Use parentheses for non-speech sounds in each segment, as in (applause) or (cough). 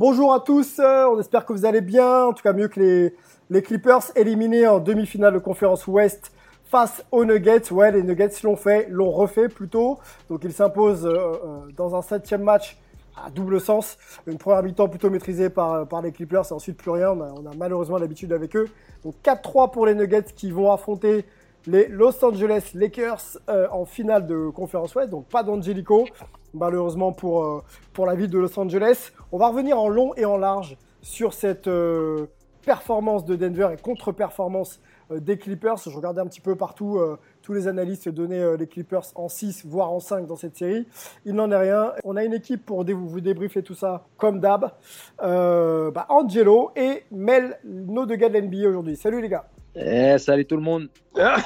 Bonjour à tous, euh, on espère que vous allez bien, en tout cas mieux que les, Clippers éliminés en demi-finale de conférence Ouest face aux Nuggets. Ouais, les Nuggets l'ont fait, l'ont refait plutôt, donc ils s'imposent euh, euh, dans un septième match à double sens. Une première mi-temps plutôt maîtrisée par, par les Clippers et ensuite plus rien, on a, on a malheureusement l'habitude avec eux. Donc 4-3 pour les Nuggets qui vont affronter les Los Angeles Lakers euh, en finale de conférence Ouest, donc pas d'Angelico, malheureusement pour, euh, pour la ville de Los Angeles. On va revenir en long et en large sur cette euh, performance de Denver et contre-performance des Clippers. Je regardais un petit peu partout, tous les analystes donnaient les Clippers en 6, voire en 5 dans cette série. Il n'en est rien. On a une équipe pour dé- vous débriefer tout ça, comme d'hab. Bah, Angelo et Mel, nos deux gars de l'NBA aujourd'hui. Salut les gars Eh, salut tout le monde. (coughs) Pardon,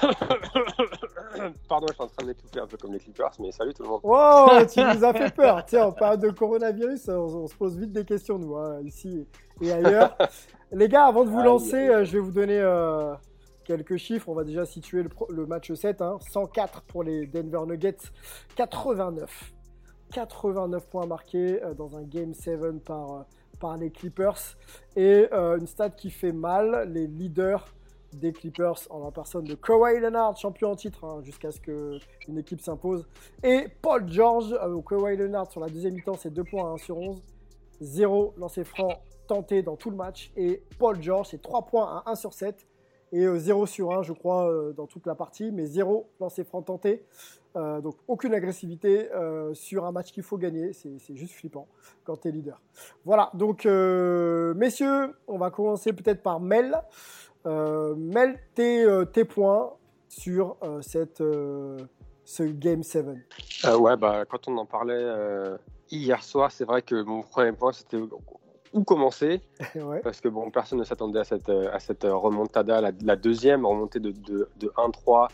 je suis en train de m'étouffer un peu comme les Clippers, mais salut tout le monde. Wow, (laughs) tu nous as fait peur. Tiens, en période de coronavirus, on, on se pose vite des questions, nous, hein, ici et ailleurs. (laughs) Les gars, avant de vous lancer, euh, je vais vous donner euh, quelques chiffres. On va déjà situer le, match 7. hein. 104 pour les Denver Nuggets, 89. 89 points marqués euh, dans un Game 7 par, euh, par les Clippers. Et euh, une stat qui fait mal, les leaders des Clippers en la personne de Kawhi Leonard, champion en titre, hein, jusqu'à ce qu'une équipe s'impose. Et Paul George, euh, Kawhi Leonard sur la deuxième mi-temps, c'est 2 points à 1 sur 11. 0 lancé franc tenté dans tout le match. Et Paul George, c'est 3 points à 1 sur 7. Et euh, 0 sur 1, je crois, euh, dans toute la partie. Mais 0 lancé franc tenté. Euh, donc aucune agressivité euh, sur un match qu'il faut gagner. C'est juste flippant quand tu es leader. Voilà, donc euh, messieurs, on va commencer peut-être par Mel. Euh, Mel, tes, euh, tes points sur euh, cette, ce Game 7. Euh, ouais, bah, quand on en parlait hier soir, c'est vrai que mon premier point, c'était où commencer, (laughs) ouais. parce que bon, personne ne s'attendait à cette, à cette remontada, la, la deuxième remontée de, de, de 1-3,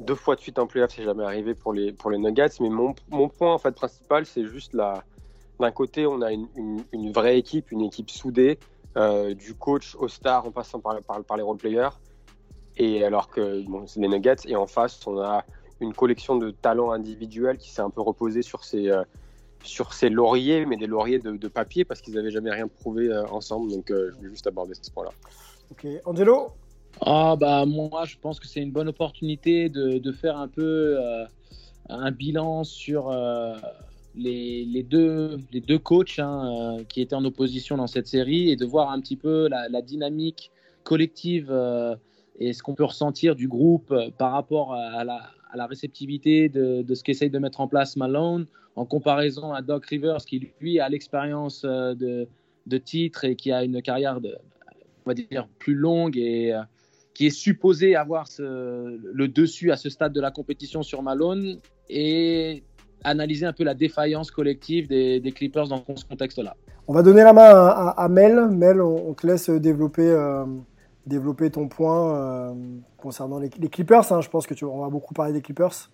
deux fois de suite en playoff, c'est jamais arrivé pour les, pour les Nuggets. Mais mon, mon point en fait principal, c'est juste la. D'un côté, on a une, une, une vraie équipe, une équipe soudée, euh, du coach au star en passant par, par, par les role-players. Et alors que bon, c'est les Nuggets, et en face, on a une collection de talents individuels qui s'est un peu reposée sur ces, euh, sur ces lauriers, mais des lauriers de, de papier parce qu'ils n'avaient jamais rien prouvé euh, ensemble. Donc, euh, je voulais juste aborder ce point-là. Ok, Angelo? Ah bah moi je pense que c'est une bonne opportunité de, de faire un peu euh, un bilan sur euh, les, deux, les deux coachs hein, euh, qui étaient en opposition dans cette série et de voir un petit peu la, dynamique collective euh, et ce qu'on peut ressentir du groupe euh, par rapport à la, réceptivité de, ce qu'essaye de mettre en place Malone en comparaison à Doc Rivers qui lui a l'expérience de, de titre et qui a une carrière de, on va dire plus longue et qui est supposé avoir le dessus à ce stade de la compétition sur Malone. Et analyser un peu la défaillance collective des, des Clippers dans ce contexte-là. On va donner la main à, à- à Mel. Mel, on, on te laisse développer, euh, développer ton point euh, concernant les, les Clippers. hein. Je pense que tu on va beaucoup parler des Clippers.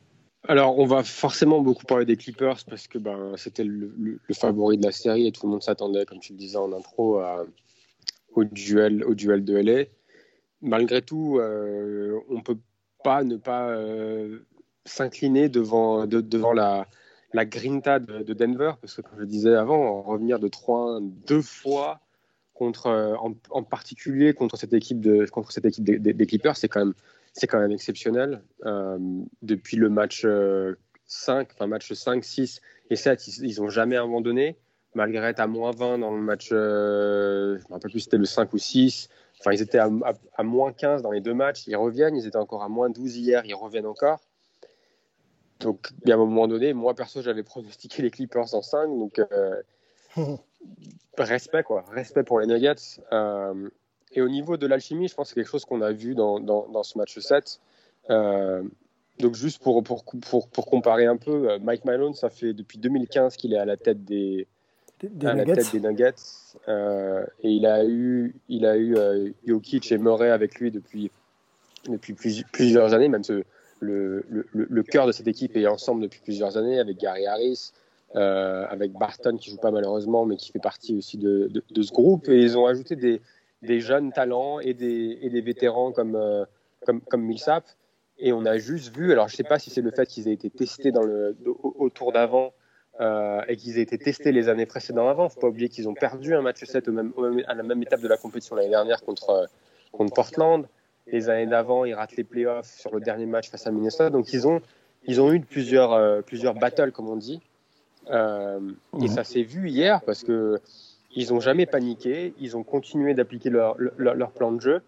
Alors, on va forcément beaucoup parler des Clippers parce que ben, c'était le, le- le favori de la série et tout le monde s'attendait, comme tu le disais en intro, à- au, duel, au duel de LA. Malgré tout, euh, on ne peut pas ne pas euh, s'incliner devant, de- devant la, la grinta de, de Denver parce que, comme je disais avant, revenir de 3-1 deux fois, contre, euh, en, en particulier contre cette équipe, de, contre cette équipe des, des- Clippers, c'est quand même quand même exceptionnel. Euh, depuis le match euh, 5, enfin match 5, 6 et 7, ils n'ont jamais abandonné. Malgré être à moins 20 dans le match, euh, je ne me rappelle plus c'était le 5 ou 6, Enfin, ils étaient à, moins 15 dans les deux matchs, ils reviennent. Ils étaient encore à moins 12 hier, ils reviennent encore. Donc, à un moment donné, moi perso, j'avais pronostiqué les Clippers en 5. Donc, (laughs) respect, quoi. Respect pour les Nuggets. et au niveau de l'alchimie, je pense que c'est quelque chose qu'on a vu dans, dans, dans, ce match 7. Donc juste pour, pour, pour, pour, comparer un peu, euh, Mike Malone, ça fait depuis 2015 qu'il est à la tête des, des, nuggets. La tête des nuggets. Euh, et il a eu, il a eu euh, Jokic et Murray avec lui depuis, depuis plusieurs années, même ce, le, cœur de cette équipe est ensemble depuis plusieurs années, avec Gary Harris, euh, avec Barton qui joue pas malheureusement, mais qui fait partie aussi de, ce groupe. Et ils ont ajouté des, jeunes talents et des, vétérans comme, comme Millsap. Et on a juste vu, alors je ne sais pas si c'est le fait qu'ils aient été testés dans au, tour d'avant euh, et qu'ils aient été testés les années précédentes avant. Il ne faut pas oublier qu'ils ont perdu un match 7 au à la même étape de la compétition l'année dernière contre, contre Portland. Les années d'avant, ils ratent les playoffs sur le dernier match face à Minnesota. Donc ils ont, ils ont eu plusieurs, euh, plusieurs battles, comme on dit. Euh, et ça s'est vu hier parce que ils n'ont jamais paniqué. Ils ont continué d'appliquer leur, leur, leur, plan de jeu.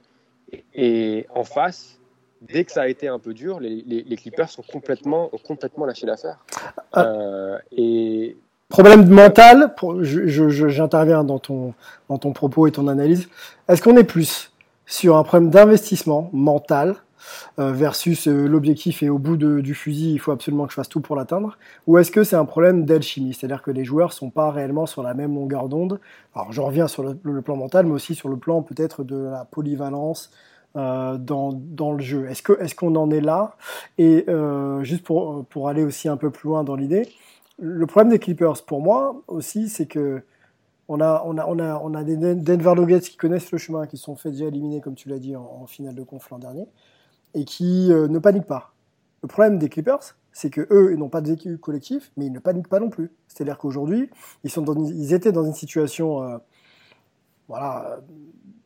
Et en face, dès que ça a été un peu dur, les, les, Clippers sont complètement, ont complètement lâché l'affaire. Ah. Euh, et Problème mental, j'interviens dans ton, dans ton propos et ton analyse. Est-ce qu'on est plus sur un problème d'investissement mental euh, versus euh, l'objectif est au bout de, du fusil, il faut absolument que je fasse tout pour l'atteindre. Ou est-ce que c'est un problème d'alchimie C'est-à-dire que les joueurs sont pas réellement sur la même longueur d'onde? Alors je reviens sur le, plan mental, mais aussi sur le plan peut-être de la polyvalence, euh, dans, dans, le jeu. Est-ce qu'on est en est là? Et juste pour, pour aller aussi un peu plus loin dans l'idée, le problème des Clippers pour moi aussi, c'est que on a, des Denver Nuggets qui connaissent le chemin, qui sont fait déjà éliminer, comme tu l'as dit, en, finale de conf l'an dernier, et qui euh, ne paniquent pas. Le problème des Clippers, c'est que eux, ils n'ont pas de vécu collectif, mais ils ne paniquent pas non plus. C'est-à-dire qu'aujourd'hui, ils, étaient dans une situation voilà,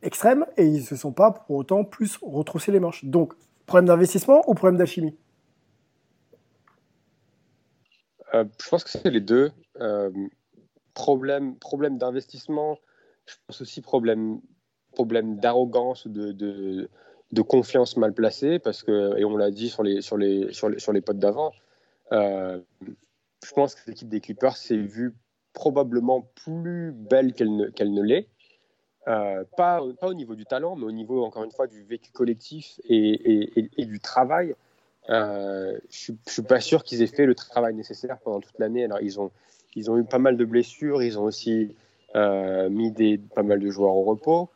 extrême et ils ne se sont pas pour autant plus retroussés les manches. Donc, problème d'investissement ou problème d'alchimie? Euh, Je pense que c'est les deux. Problème problème d'investissement, je pense aussi problème, problème d'arrogance de, de, de, confiance mal placée, parce que, et on l'a dit sur les, sur les, sur les, sur les potes d'avant, euh, je pense que l'équipe des Clippers s'est vue probablement plus belle qu'elle ne, qu'elle l'est. Euh, pas, pas, au niveau du talent, mais au niveau, encore une fois, du vécu collectif et, et, et du travail. Euh, je ne suis pas sûr qu'ils aient fait le travail nécessaire pendant toute l'année. Alors, ils ont, ils ont eu pas mal de blessures, ils ont aussi euh, mis pas mal de joueurs au repos.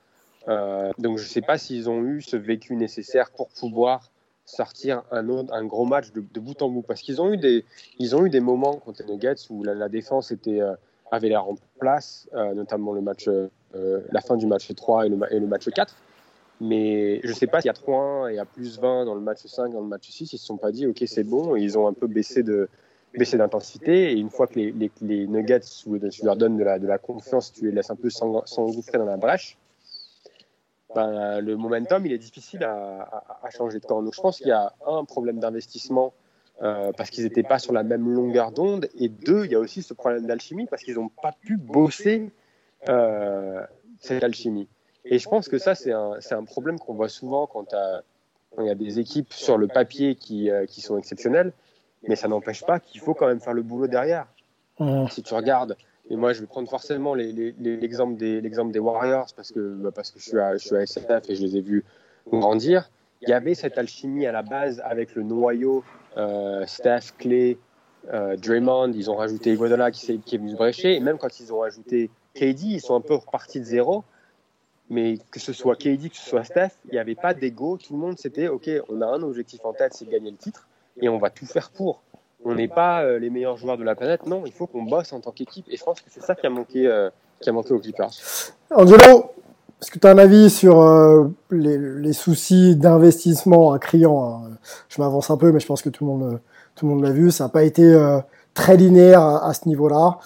Euh, donc, je ne sais pas s'ils ont eu ce vécu nécessaire pour pouvoir sortir un, gros match de, bout en bout. Parce qu'ils ont, eu des, ils ont eu des moments contre les Nuggets où la, défense euh, avait l'air en place, notamment la fin du match 3 et le, et le match 4. Mais je ne sais pas s'il y a 3-1 et à plus 20 dans le match 5, dans le match 6, ils ne se sont pas dit, OK, c'est bon. Et ils ont un peu baissé de baissé d'intensité. Et une fois que les, les, les, Nuggets, tu leur donnes de la, de la confiance, tu les laisses un peu s'engouffrer dans la brèche, ben, le momentum, il est difficile à, changer de camp. Donc je pense qu'il y a un problème d'investissement euh, parce qu'ils n'étaient pas sur la même longueur d'onde. Et deux, il y a aussi ce problème d'alchimie parce qu'ils n'ont pas pu bosser euh, cette alchimie. Et je pense que ça, c'est un, un, problème qu'on voit souvent quand, il y a des équipes sur le papier qui, euh, qui sont exceptionnelles, mais ça n'empêche pas qu'il faut quand même faire le boulot derrière. Mmh. Si tu regardes, et moi je vais prendre forcément l'exemple des, des Warriors parce que, bah, parce que je, suis à, je suis à SF et je les ai vus grandir. Il y avait cette alchimie à la base avec le noyau euh, Steph, Clay, euh, Draymond. Ils ont rajouté Iguodala qui, qui est venu se brécher. Et même quand ils ont ajouté KD, ils sont un peu repartis de zéro. Mais que ce soit KD, que ce soit Steph, il n'y avait pas d'ego. Tout le monde, c'était OK, on a un objectif en tête, c'est gagner le titre. Et on va tout faire pour. On n'est pas euh, les meilleurs joueurs de la planète. Non, il faut qu'on bosse en tant qu'équipe. Et je pense que c'est ça qui a manqué, euh, qui a manqué aux Clippers. Angelo, est-ce que tu as un avis sur euh, les, soucis d'investissement? À criant hein Je m'avance un peu, mais je pense que tout le monde, tout le monde l'a vu. Ça n'a pas été très linéaire à, ce niveau-là.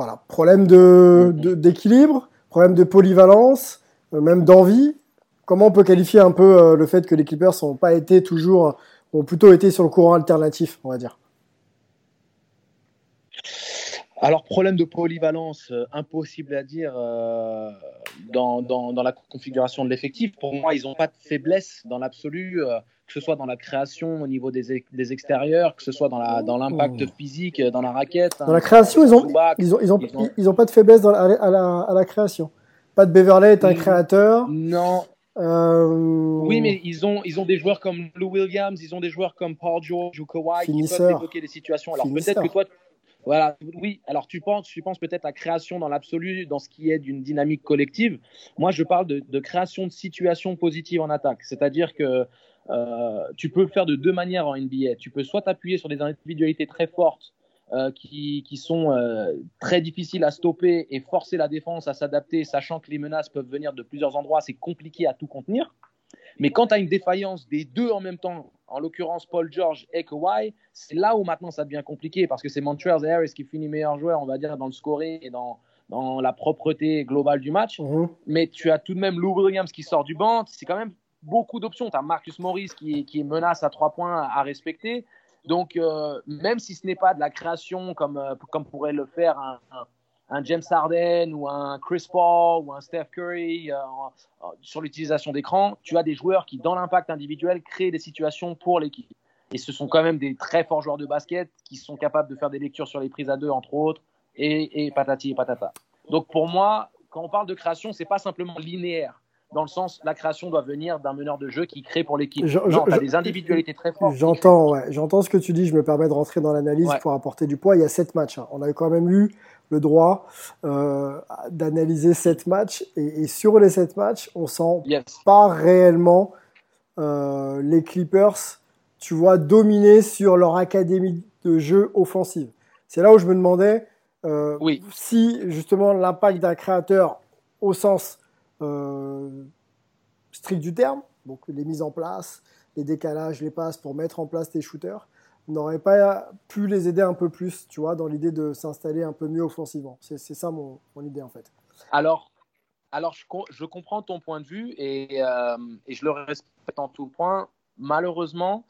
Voilà, problème de, d'équilibre, problème de polyvalence, euh, même d'envie. Comment on peut qualifier un peu euh, le fait que les Clippers n'ont pas été toujours, ont plutôt été sur le courant alternatif, on va dire alors, problème de polyvalence, euh, impossible à dire euh, dans, dans, dans, la configuration de l'effectif. Pour moi, ils n'ont pas de faiblesse dans l'absolu, euh, que ce soit dans la création au niveau des, des extérieurs, que ce soit dans l'impact dans physique, dans la raquette. Dans la création, ils n'ont ils ont, ils ont, ils ont, pas de faiblesse dans, à, la, à, la, création. Pas de Beverley est un créateur. Non. Oui, mais ils ont, ils ont des joueurs comme Lou Williams, ils ont des joueurs comme Paul George ou Kawhi qui peuvent débloquer des situations. Alors peut-être que toi, voilà, oui. Alors tu penses, tu penses peut-être à création dans l'absolu, dans ce qui est d'une dynamique collective. Moi, je parle de, création de situations positives en attaque. C'est-à-dire que euh, tu peux le faire de deux manières en NBA. Tu peux soit t'appuyer sur des individualités très fortes euh, qui, qui, sont euh, très difficiles à stopper et forcer la défense à s'adapter, sachant que les menaces peuvent venir de plusieurs endroits. C'est compliqué à tout contenir. Mais quand tu as une défaillance des deux en même temps, en l'occurrence Paul George et Kawhi, c'est là où maintenant ça devient compliqué parce que c'est Montrezl Harris qui finit meilleur joueur, on va dire, dans le scoring et dans, dans la propreté globale du match. Mhm. Mais tu as tout de même Lou Williams qui sort du banc. C'est quand même beaucoup d'options. Tu as Marcus Morris qui, qui menace à trois points à respecter. Donc, euh, même si ce n'est pas de la création comme, euh, comme pourrait le faire un James Harden ou un Chris Paul ou un Steph Curry euh, sur l'utilisation d'écran, tu as des joueurs qui, dans l'impact individuel, créent des situations pour l'équipe. Et ce sont quand même des très forts joueurs de basket qui sont capables de faire des lectures sur les prises à deux, entre autres, et, et patati et patata. Donc pour moi, quand on parle de création, c'est pas simplement linéaire dans le sens la création doit venir d'un meneur de jeu qui crée pour l'équipe. Non, tu as des individualités très fortes. J'entends, ouais, j'entends ce que tu dis. Je me permets de rentrer dans l'analyse pour apporter du poids. Il y a sept matchs. Hein. On avait quand même eu le droit euh, d'analyser sept matchs. Et, sur les sept matchs, on sent pas réellement euh, les Clippers, tu vois, dominer sur leur académie de jeu offensive. C'est là où je me demandais euh, si justement l'impact d'un créateur au sens strict du terme, donc les mises en place, les décalages, les passes pour mettre en place tes shooters, n'aurait pas pu les aider un peu plus, tu vois, dans l'idée de s'installer un peu mieux offensivement. C'est ça mon, idée en fait. Alors, alors je, comprends ton point de vue et, euh, et, je le respecte en tout point. Malheureusement,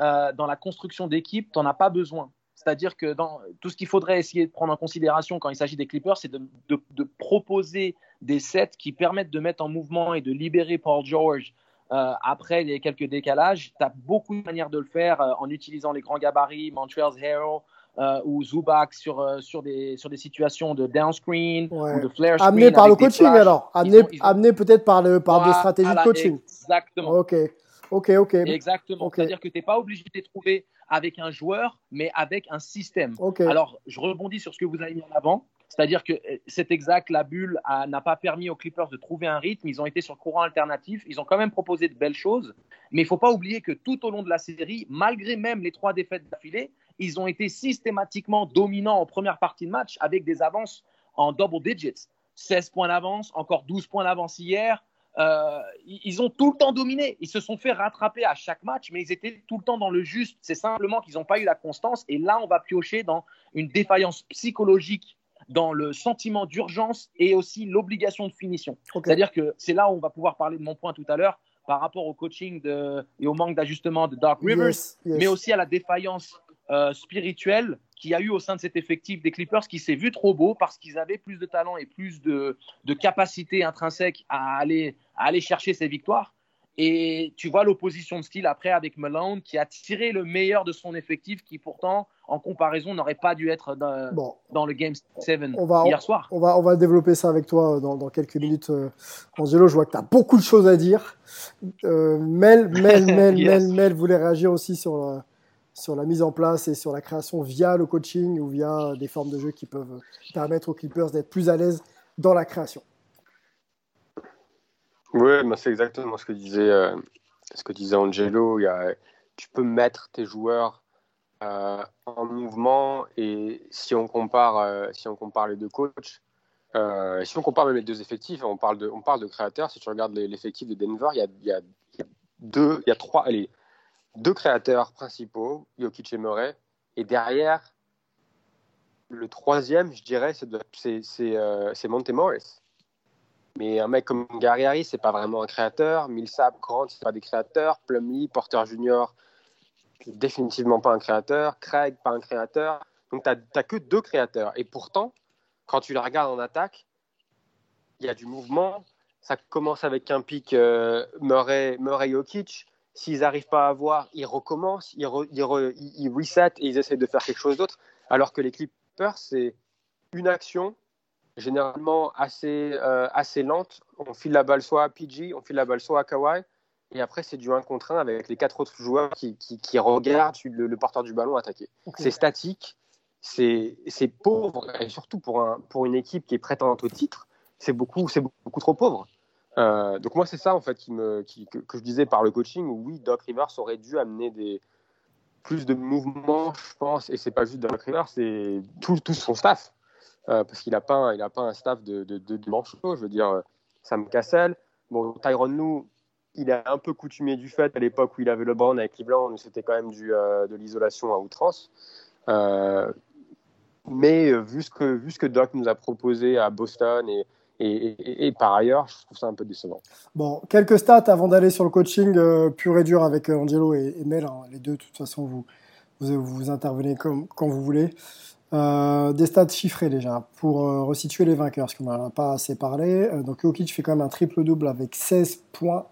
euh, dans la construction d'équipe, tu n'en as pas besoin. C'est-à-dire que dans, tout ce qu'il faudrait essayer de prendre en considération quand il s'agit des Clippers, c'est de, de, de, proposer des sets qui permettent de mettre en mouvement et de libérer Paul George euh, après, a quelques décalages. Tu as beaucoup de manières de le faire euh, en utilisant les grands gabarits, Montreal's Hero euh, ou Zubac sur, sur, des, sur des situations de downscreen ou de flare screen. Amené par le coaching alors Amené, amené peut-être par, le, par des stratégies de coaching Exactement. Ok, ok, ok. Exactement. C'est-à-dire que tu n'es pas obligé de les trouver avec un joueur, mais avec un système. Alors, je rebondis sur ce que vous avez mis en avant. C'est-à-dire que euh, c'est exact, la bulle n'a pas permis aux Clippers de trouver un rythme. Ils ont été sur courant alternatif. Ils ont quand même proposé de belles choses. Mais il ne faut pas oublier que tout au long de la série, malgré même les trois défaites d'affilée, ils ont été systématiquement dominants en première partie de match avec des avances en double digits. 16 points d'avance, encore 12 points d'avance hier. Euh, ils ont tout le temps dominé. Ils se sont fait rattraper à chaque match, mais ils étaient tout le temps dans le juste. C'est simplement qu'ils n'ont pas eu la constance. Et là, on va piocher dans une défaillance psychologique dans le sentiment d'urgence et aussi l'obligation de finition. C'est-à-dire que c'est là où on va pouvoir parler de mon point tout à l'heure par rapport au coaching de, et au manque d'ajustement de Dark Rivers, mais aussi à la défaillance euh, spirituelle qu'il y a eu au sein de cet effectif des Clippers qui s'est vu trop beau parce qu'ils avaient plus de talent et plus de, de capacité intrinsèque à aller, à aller chercher ces victoires. Et tu vois l'opposition de style après avec Malone qui a tiré le meilleur de son effectif qui pourtant en comparaison n'aurait pas dû être dans, le Game 7 hier soir. On va, on va développer ça avec toi dans, quelques minutes. Euh, Angelo, je vois que tu as beaucoup de choses à dire. Euh, Mel, Mel, (laughs) Mel, Mel, Mel voulait réagir aussi sur la, sur la mise en place et sur la création via le coaching ou via des formes de jeu qui peuvent permettre aux Clippers d'être plus à l'aise dans la création. Oui, c'est exactement ce que disait, euh, Angelo. Tu peux mettre tes joueurs euh, en mouvement et si on compare, euh, les deux coachs, si on compare même les deux effectifs, on parle de, créateurs. Si tu regardes l'effectif de Denver, il y a, trois, deux créateurs principaux, Jokic et Murray, et derrière, le troisième, je dirais, c'est Monte Morris. Mais un mec comme Gary Harris, c'est pas vraiment un créateur. Millsap, Grant, c'est pas des créateurs. Plumlee, Porter Junior, définitivement pas un créateur. Craig, pas un créateur. Donc, tu n'as que deux créateurs. Et pourtant, quand tu les regardes en attaque, il y a du mouvement. Ça commence avec un pic euh, Murray, Murray Jokic. S'ils n'arrivent pas à avoir, ils recommencent, ils, ils, reset et ils essaient de faire quelque chose d'autre. Alors que les Clippers, c'est une action, généralement assez, euh, assez lente. On file la balle soit à PG, on file la balle soit à Kawhi. Et après, c'est du 1 contre 1 avec les quatre autres joueurs qui, qui, regardent le, porteur du ballon attaquer. C'est statique, c'est pauvre, et surtout pour, un, pour une équipe qui est prétendante au titre, c'est beaucoup, beaucoup trop pauvre. Euh, donc moi, c'est ça en fait que, je disais par le coaching, oui, Doc Rivers aurait dû amener plus de mouvements, je pense, et c'est pas juste Doc Rivers, c'est tout, son staff. Euh, parce qu'il n'a pas, a pas un staff de, de, de, Je veux dire, Sam Cassell, bon, Tyron Lou, il est un peu coutumier du fait à l'époque où il avait le LeBron avec Cleveland, c'était quand même euh, de l'isolation à outrance. Euh, mais vu ce, que, vu ce que Doc nous a proposé à Boston et, et, et, par ailleurs, je trouve ça un peu décevant. Bon, quelques stats avant d'aller sur le coaching euh, pur et dur avec Angelo et, Mel. Hein. Les deux, de toute façon, vous, vous, vous intervenez comme, quand vous voulez. Euh, des stats chiffrés déjà pour euh, resituer les vainqueurs, parce qu'on n'en a pas assez parlé. Euh, donc Jokic fait quand même un triple-double avec 16 points,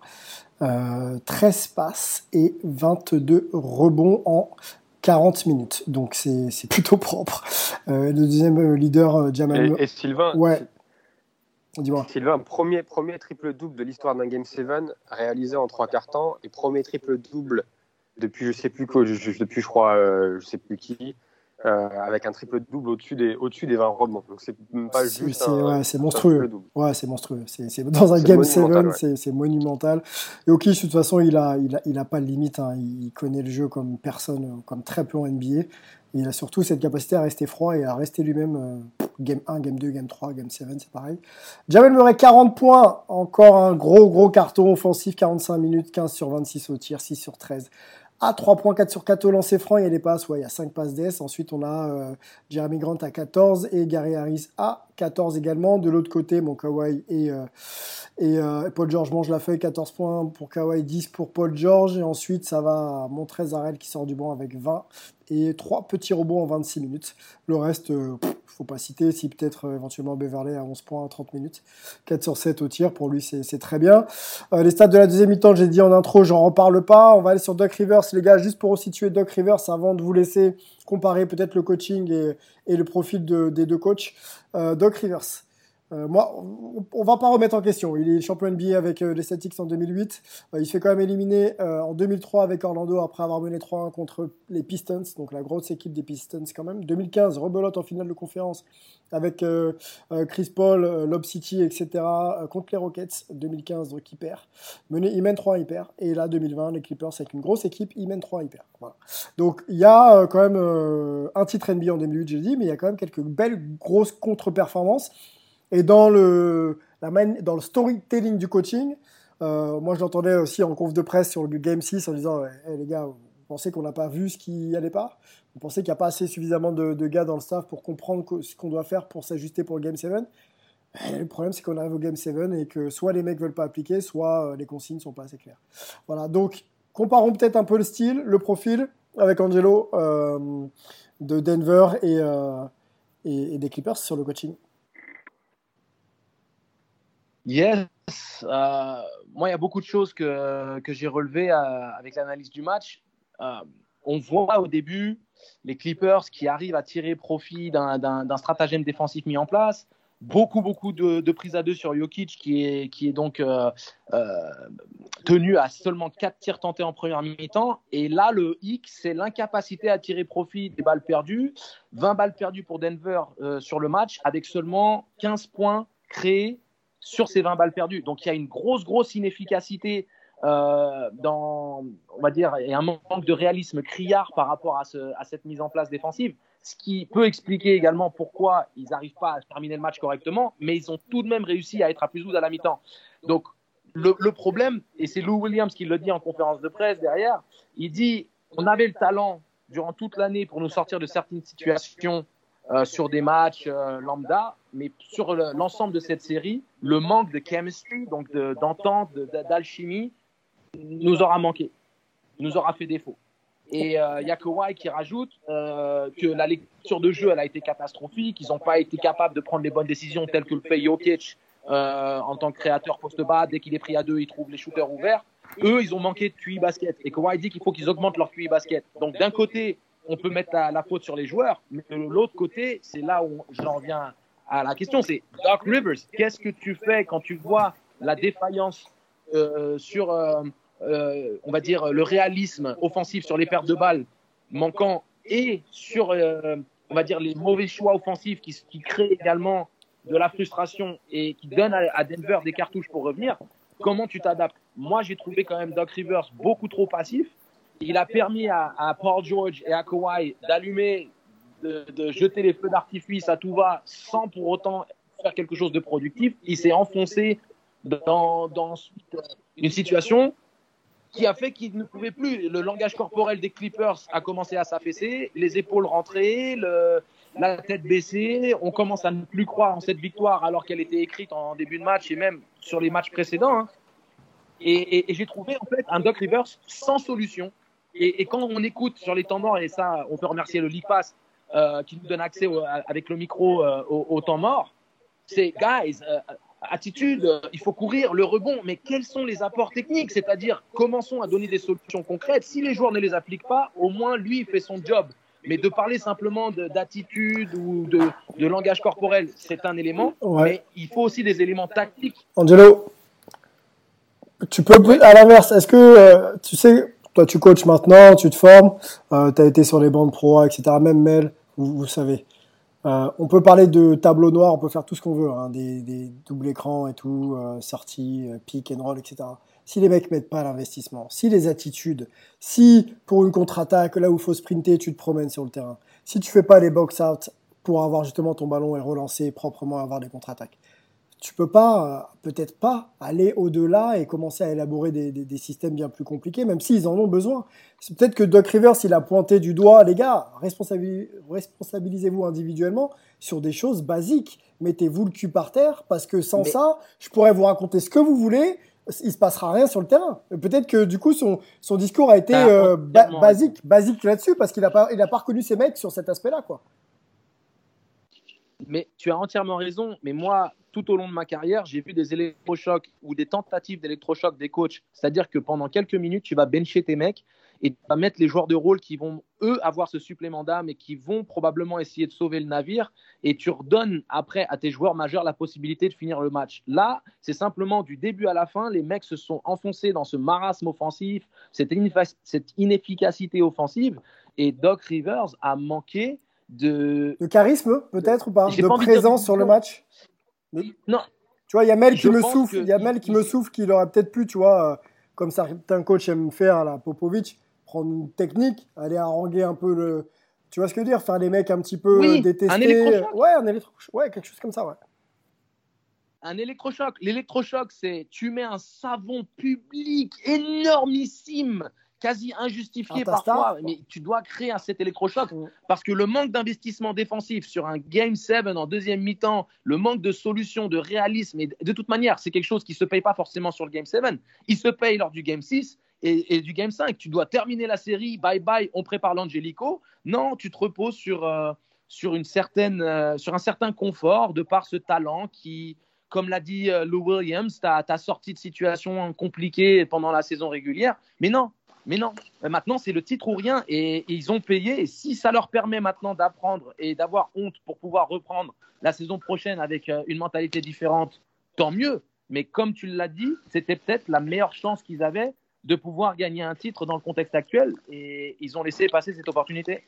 13 passes et 22 rebonds en 40 minutes. Donc c'est plutôt propre. le deuxième leader, Jamal. Et, et Sylvain, ouais. Dis-moi. Sylvain, premier, premier triple-double de l'histoire d'un Game 7 réalisé en trois quarts temps et premier triple-double depuis je sais plus quoi, depuis je crois je sais plus qui, euh, avec un triple double au-dessus des, au-dessus des 20 rebonds. Donc c'est pas juste. C'est, monstrueux. Ouais, c'est monstrueux. C'est, dans un Game 7, c'est, monumental. Et ok, de toute façon, il a, il a, il a pas de limite. Hein. Il connaît le jeu comme personne, comme très peu en NBA. Il a surtout cette capacité à rester froid et à rester lui-même. Euh, game 1, Game 2, Game 3, Game 7, c'est pareil. Jamel Murray, 40 points. Encore un gros, gros carton offensif. 45 minutes, 15 sur 26 au tir, 6 sur 13 à 3 points, 4 sur 4 au lancer franc, il y a des passes, ouais, il y a 5 passes DS. Ensuite, on a euh, Jeremy Grant à 14 et Gary Harris à 14 également. De l'autre côté, mon Kawhi et, euh, Paul George mange la feuille, 14 points pour Kawhi, 10 pour Paul George. Et ensuite, ça va à Montrezarel qui sort du banc avec 20 et 3 petits rebonds en 26 minutes. Le reste, faut pas citer, si peut-être euh, éventuellement Beverley à 11 points en 30 minutes. 4 sur 7 au tir, pour lui c'est très bien. Euh, les stats de la deuxième mi-temps, j'ai dit en intro, j'en reparle pas. On va aller sur Doc Rivers, les gars, juste pour situer Doc Rivers avant de vous laisser comparer peut-être le coaching et, le profil de, des deux coachs. Euh, Doc Rivers. Euh, moi, on va pas remettre en question. Il est champion NBA avec euh, les Celtics en 2008. Euh, il se fait quand même éliminer en 2003 avec Orlando après avoir mené 3-1 contre les Pistons, donc la grosse équipe des Pistons quand même. 2015, rebelote en finale de conférence avec Chris Paul, Lob City, etc. contre les Rockets. 2015, donc il perd. Mené, il mène 3 il perd. Et là, 2020, les Clippers avec une grosse équipe, il mène 3 il perd. Donc il y a quand même un titre NBA en 2008, j'ai dit, mais il y a quand même quelques belles grosses contre-performances. Et dans le, storytelling du coaching, euh, moi je l'entendais aussi en conf de presse sur le Game 6 en disant hey, les gars, vous pensez qu'on n'a pas vu ce qui allait pas? Vous pensez qu'il n'y a pas assez suffisamment de, gars dans le staff pour comprendre ce qu'on doit faire pour s'ajuster pour le Game 7 le problème, c'est qu'on arrive au Game 7 et que soit les mecs veulent pas appliquer, soit euh, les consignes sont pas assez claires. Voilà, donc comparons peut-être un peu le style, le profil avec Angelo euh, de Denver et des Clippers sur le coaching. Yes. Euh, moi, il y a beaucoup de choses que, que j'ai relevées euh, avec l'analyse du match. Euh, on voit au début les Clippers qui arrivent à tirer profit d'un stratagème défensif mis en place. Beaucoup, beaucoup de, de prises à deux sur Jokic qui est, qui est donc tenu à seulement 4 tirs tentés en première mi-temps. Et là, le hic, c'est l'incapacité à tirer profit des balles perdues. 20 balles perdues pour Denver sur le match avec seulement 15 points créés sur ces 20 balles perdues. Donc il y a une grosse, grosse inefficacité euh, dans, on va dire, et un manque de réalisme criard par rapport à, ce, à, cette mise en place défensive, ce qui peut expliquer également pourquoi ils n'arrivent pas à terminer le match correctement, mais ils ont tout de même réussi à être à plus 12 à la mi-temps. Donc le, le, problème, et c'est Lou Williams qui le dit en conférence de presse derrière, il dit on avait le talent durant toute l'année pour nous sortir de certaines situations euh, sur des matchs euh, lambda, mais sur l'ensemble de cette série, le manque de chemistry, donc d'entente, d'alchimie, nous aura manqué, nous aura fait défaut. Et il y a Kawhi qui rajoute que la lecture de jeu elle a été catastrophique. Ils n'ont pas été capables de prendre les bonnes décisions telles que le fait Jokic en tant que créateur post-bas. Dès qu'il est pris à deux, il trouve les shooters ouverts. Eux, ils ont manqué de QI basket. Et Kawhi dit qu'il faut qu'ils augmentent leur QI basket. Donc d'un côté, on peut mettre la, faute sur les joueurs, mais de l'autre côté, c'est là où j'en viens à la question, c'est Doc Rivers, qu'est-ce que tu fais quand tu vois la défaillance euh, sur, euh, euh, on va dire, le réalisme offensif sur les pertes de balles manquant et sur, on va dire, les mauvais choix offensifs qui, créent également de la frustration et qui donnent à, Denver des cartouches pour revenir Comment tu t'adaptes? Moi, j'ai trouvé quand même Doc Rivers beaucoup trop passif il a permis à, Paul George et à Kawhi d'allumer, de, jeter les feux d'artifice à tout va sans pour autant faire quelque chose de productif. Il s'est enfoncé dans, une situation qui a fait qu'il ne pouvait plus. Le langage corporel des Clippers a commencé à s'affaisser, les épaules rentrées, la tête baissée. On commence à ne plus croire en cette victoire alors qu'elle était écrite en début de match et même sur les matchs précédents. Hein. Et, et j'ai trouvé en fait un Doc Rivers sans solution. Et, quand on écoute sur les temps morts, et ça, on peut remercier le League Pass euh, qui nous donne accès avec le micro euh, au, temps mort, c'est guys, euh, attitude, il faut courir, le rebond, mais quels sont les apports techniques? C'est-à-dire, commençons à donner des solutions concrètes. Si les joueurs ne les appliquent pas, au moins lui, il fait son job. Mais de parler simplement d'attitude ou de, de, langage corporel, c'est un élément, mais il faut aussi des éléments tactiques. Angelo, tu peux, à l'inverse, est-ce que tu sais, toi, tu coaches maintenant, tu te formes, euh, tu as été sur les bandes pro, etc. Même Mel, vous, savez. Euh, on peut parler de tableau noir, on peut faire tout ce qu'on veut, hein, des, doubles écrans et tout, euh, sorties, pick and roll, etc. Si les mecs mettent pas l'investissement, si les attitudes, si pour une contre-attaque, là où il faut sprinter, tu te promènes sur le terrain, si tu fais pas les box-out pour avoir justement ton ballon et relancer proprement, avoir des contre-attaques, tu peux pas, euh, peut-être pas, aller au-delà et commencer à élaborer des, des, systèmes bien plus compliqués, même s'ils en ont besoin. C'est peut-être que Doc Rivers, il a pointé du doigt, les gars, responsabilisez-vous individuellement sur des choses basiques. Mettez-vous le cul par terre, parce que sans ça, je pourrais vous raconter ce que vous voulez, il se passera rien sur le terrain. Peut-être que du coup son, son discours a été euh, basique, basique là-dessus parce qu'il a pas il a pas reconnu ses mecs sur cet aspect-là quoi. Mais tu as entièrement raison. Mais moi, tout au long de ma carrière, j'ai vu des électrochocs ou des tentatives d'électrochocs des coachs. C'est-à-dire que pendant quelques minutes, tu vas bencher tes mecs et tu vas mettre les joueurs de rôle qui vont, eux, avoir ce supplément d'âme et qui vont probablement essayer de sauver le navire. Et tu redonnes après à tes joueurs majeurs la possibilité de finir le match. Là, c'est simplement du début à la fin, les mecs se sont enfoncés dans ce marasme offensif, cette, cette inefficacité offensive. Et Doc Rivers a manqué de. De charisme, peut-être, ou pas? De présence sur le match? Non. Tu vois, il y a Mel qui me souffle, il y a Mel qui me souffle qu'il aurait peut-être pu, tu vois, euh, comme certains coachs aiment faire, là, Popovic, prendre une technique, aller haranguer un peu le. Tu vois ce que je veux dire Faire les mecs un petit peu oui, détestés. Un électrochoc. Ouais, un électrochoc. Ouais, quelque chose comme ça, ouais. Un électrochoc. L'électrochoc, c'est tu mets un savon public énormissime quasi injustifié parfois, mais tu dois créer cet électrochoc parce que le manque d'investissement défensif sur un Game 7 en deuxième mi-temps, le manque de solutions, de réalisme, et de toute manière, c'est quelque chose qui ne se paye pas forcément sur le Game 7, il se paye lors du Game 6 et, du Game 5. Tu dois terminer la série, bye bye, on prépare l'Angelico. Non, tu te reposes sur, euh, sur, une certaine, euh, sur un certain confort de par ce talent qui, comme l'a dit euh, Lou Williams, tu as, sorti de situations compliquées pendant la saison régulière. Mais non, mais non, euh, maintenant c'est le titre ou rien et, ils ont payé. Et si ça leur permet maintenant d'apprendre et d'avoir honte pour pouvoir reprendre la saison prochaine avec euh, une mentalité différente, tant mieux. Mais comme tu l'as dit, c'était peut-être la meilleure chance qu'ils avaient de pouvoir gagner un titre dans le contexte actuel et ils ont laissé passer cette opportunité.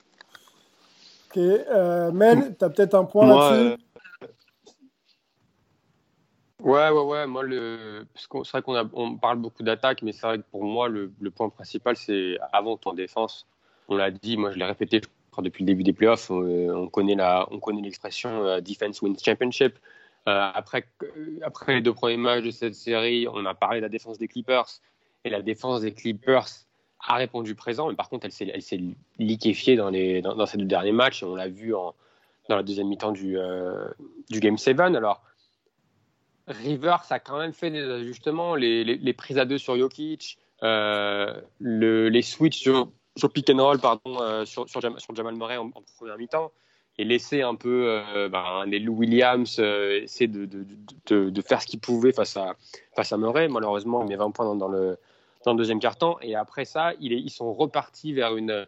Ok, euh, Mel, tu as peut-être un point là-dessus? Ouais, ouais, ouais. Moi, le... c'est vrai qu'on on parle beaucoup d'attaque, mais c'est vrai que pour moi, le, point principal, c'est avant tout en défense. On l'a dit, moi, je l'ai répété, depuis le début des playoffs. On, connaît la, on connaît l'expression euh, defense wins championship. Euh, après, après les deux premiers matchs de cette série, on a parlé de la défense des Clippers. Et la défense des Clippers a répondu présent, mais par contre, elle s'est, elle s'est liquéfiée dans, les, dans, ces deux derniers matchs. Et on l'a vu dans la deuxième mi-temps du, euh, du Game 7. Alors, Rivers a quand même fait des ajustements, les, prises à deux sur Jokic, euh, le, les switches sur sur pardon, sur, sur, Jamal Murray en, première mi-temps et laisser un peu ben, les Lou Williams essayer de, de, de, faire ce qu'ils pouvaient face à, face à Murray. Malheureusement, il met 20 points dans, le, dans le deuxième quart-temps. Et après ça, ils sont repartis vers une,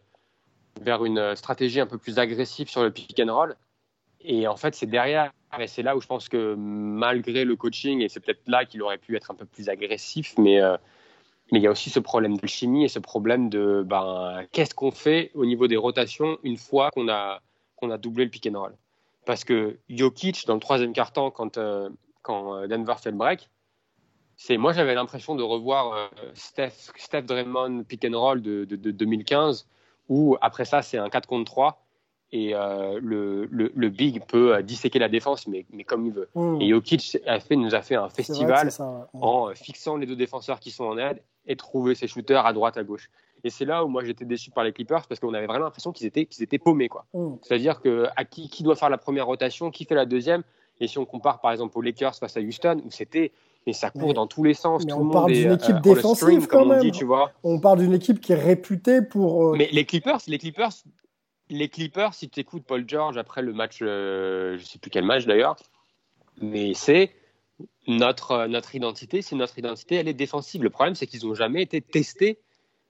vers une stratégie un peu plus agressive sur le pick and roll. Et en fait, c'est derrière, et c'est là où je pense que malgré le coaching, et c'est peut-être là qu'il aurait pu être un peu plus agressif, mais, euh, il y a aussi ce problème de chimie et ce problème de ben, qu'est-ce qu'on fait au niveau des rotations une fois qu'on a, qu'on a doublé le pick and roll? Parce que Jokic, dans le troisième quart-temps, quand, euh, quand euh, Denver fait le break, c'est moi j'avais l'impression de revoir Steph, Steph Draymond pick and roll de, de 2015 où après ça, c'est un 4 contre 3 et euh, le, le, le, big peut euh, disséquer la défense, mais, mais comme il veut. Mmh. Et Jokic a fait, nous a fait un festival en fixant les deux défenseurs qui sont en aide et trouver ses shooters à droite, à gauche. Et c'est là où moi j'étais déçu par les Clippers parce qu'on avait vraiment l'impression qu'ils étaient, qu'ils étaient paumés. Quoi. Mmh. C'est-à-dire que à qui, qui doit faire la première rotation, qui fait la deuxième? Et si on compare par exemple aux Lakers face à Houston, où c'était mais ça court dans tous les sens. Mais on parle d'une équipe euh, défensive quand même. On, dit, tu vois. on parle d'une équipe qui est réputée pour. Euh, mais les Clippers, les Clippers, les Clippers, si tu écoutes Paul George après le match, euh, je sais plus quel match d'ailleurs, mais c'est notre notre identité, c'est notre identité, elle est défensive. Le problème, c'est qu'ils n'ont jamais été testés